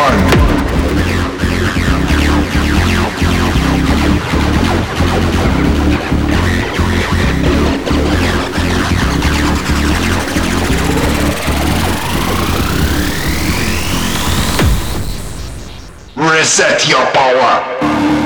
one. Reset your power.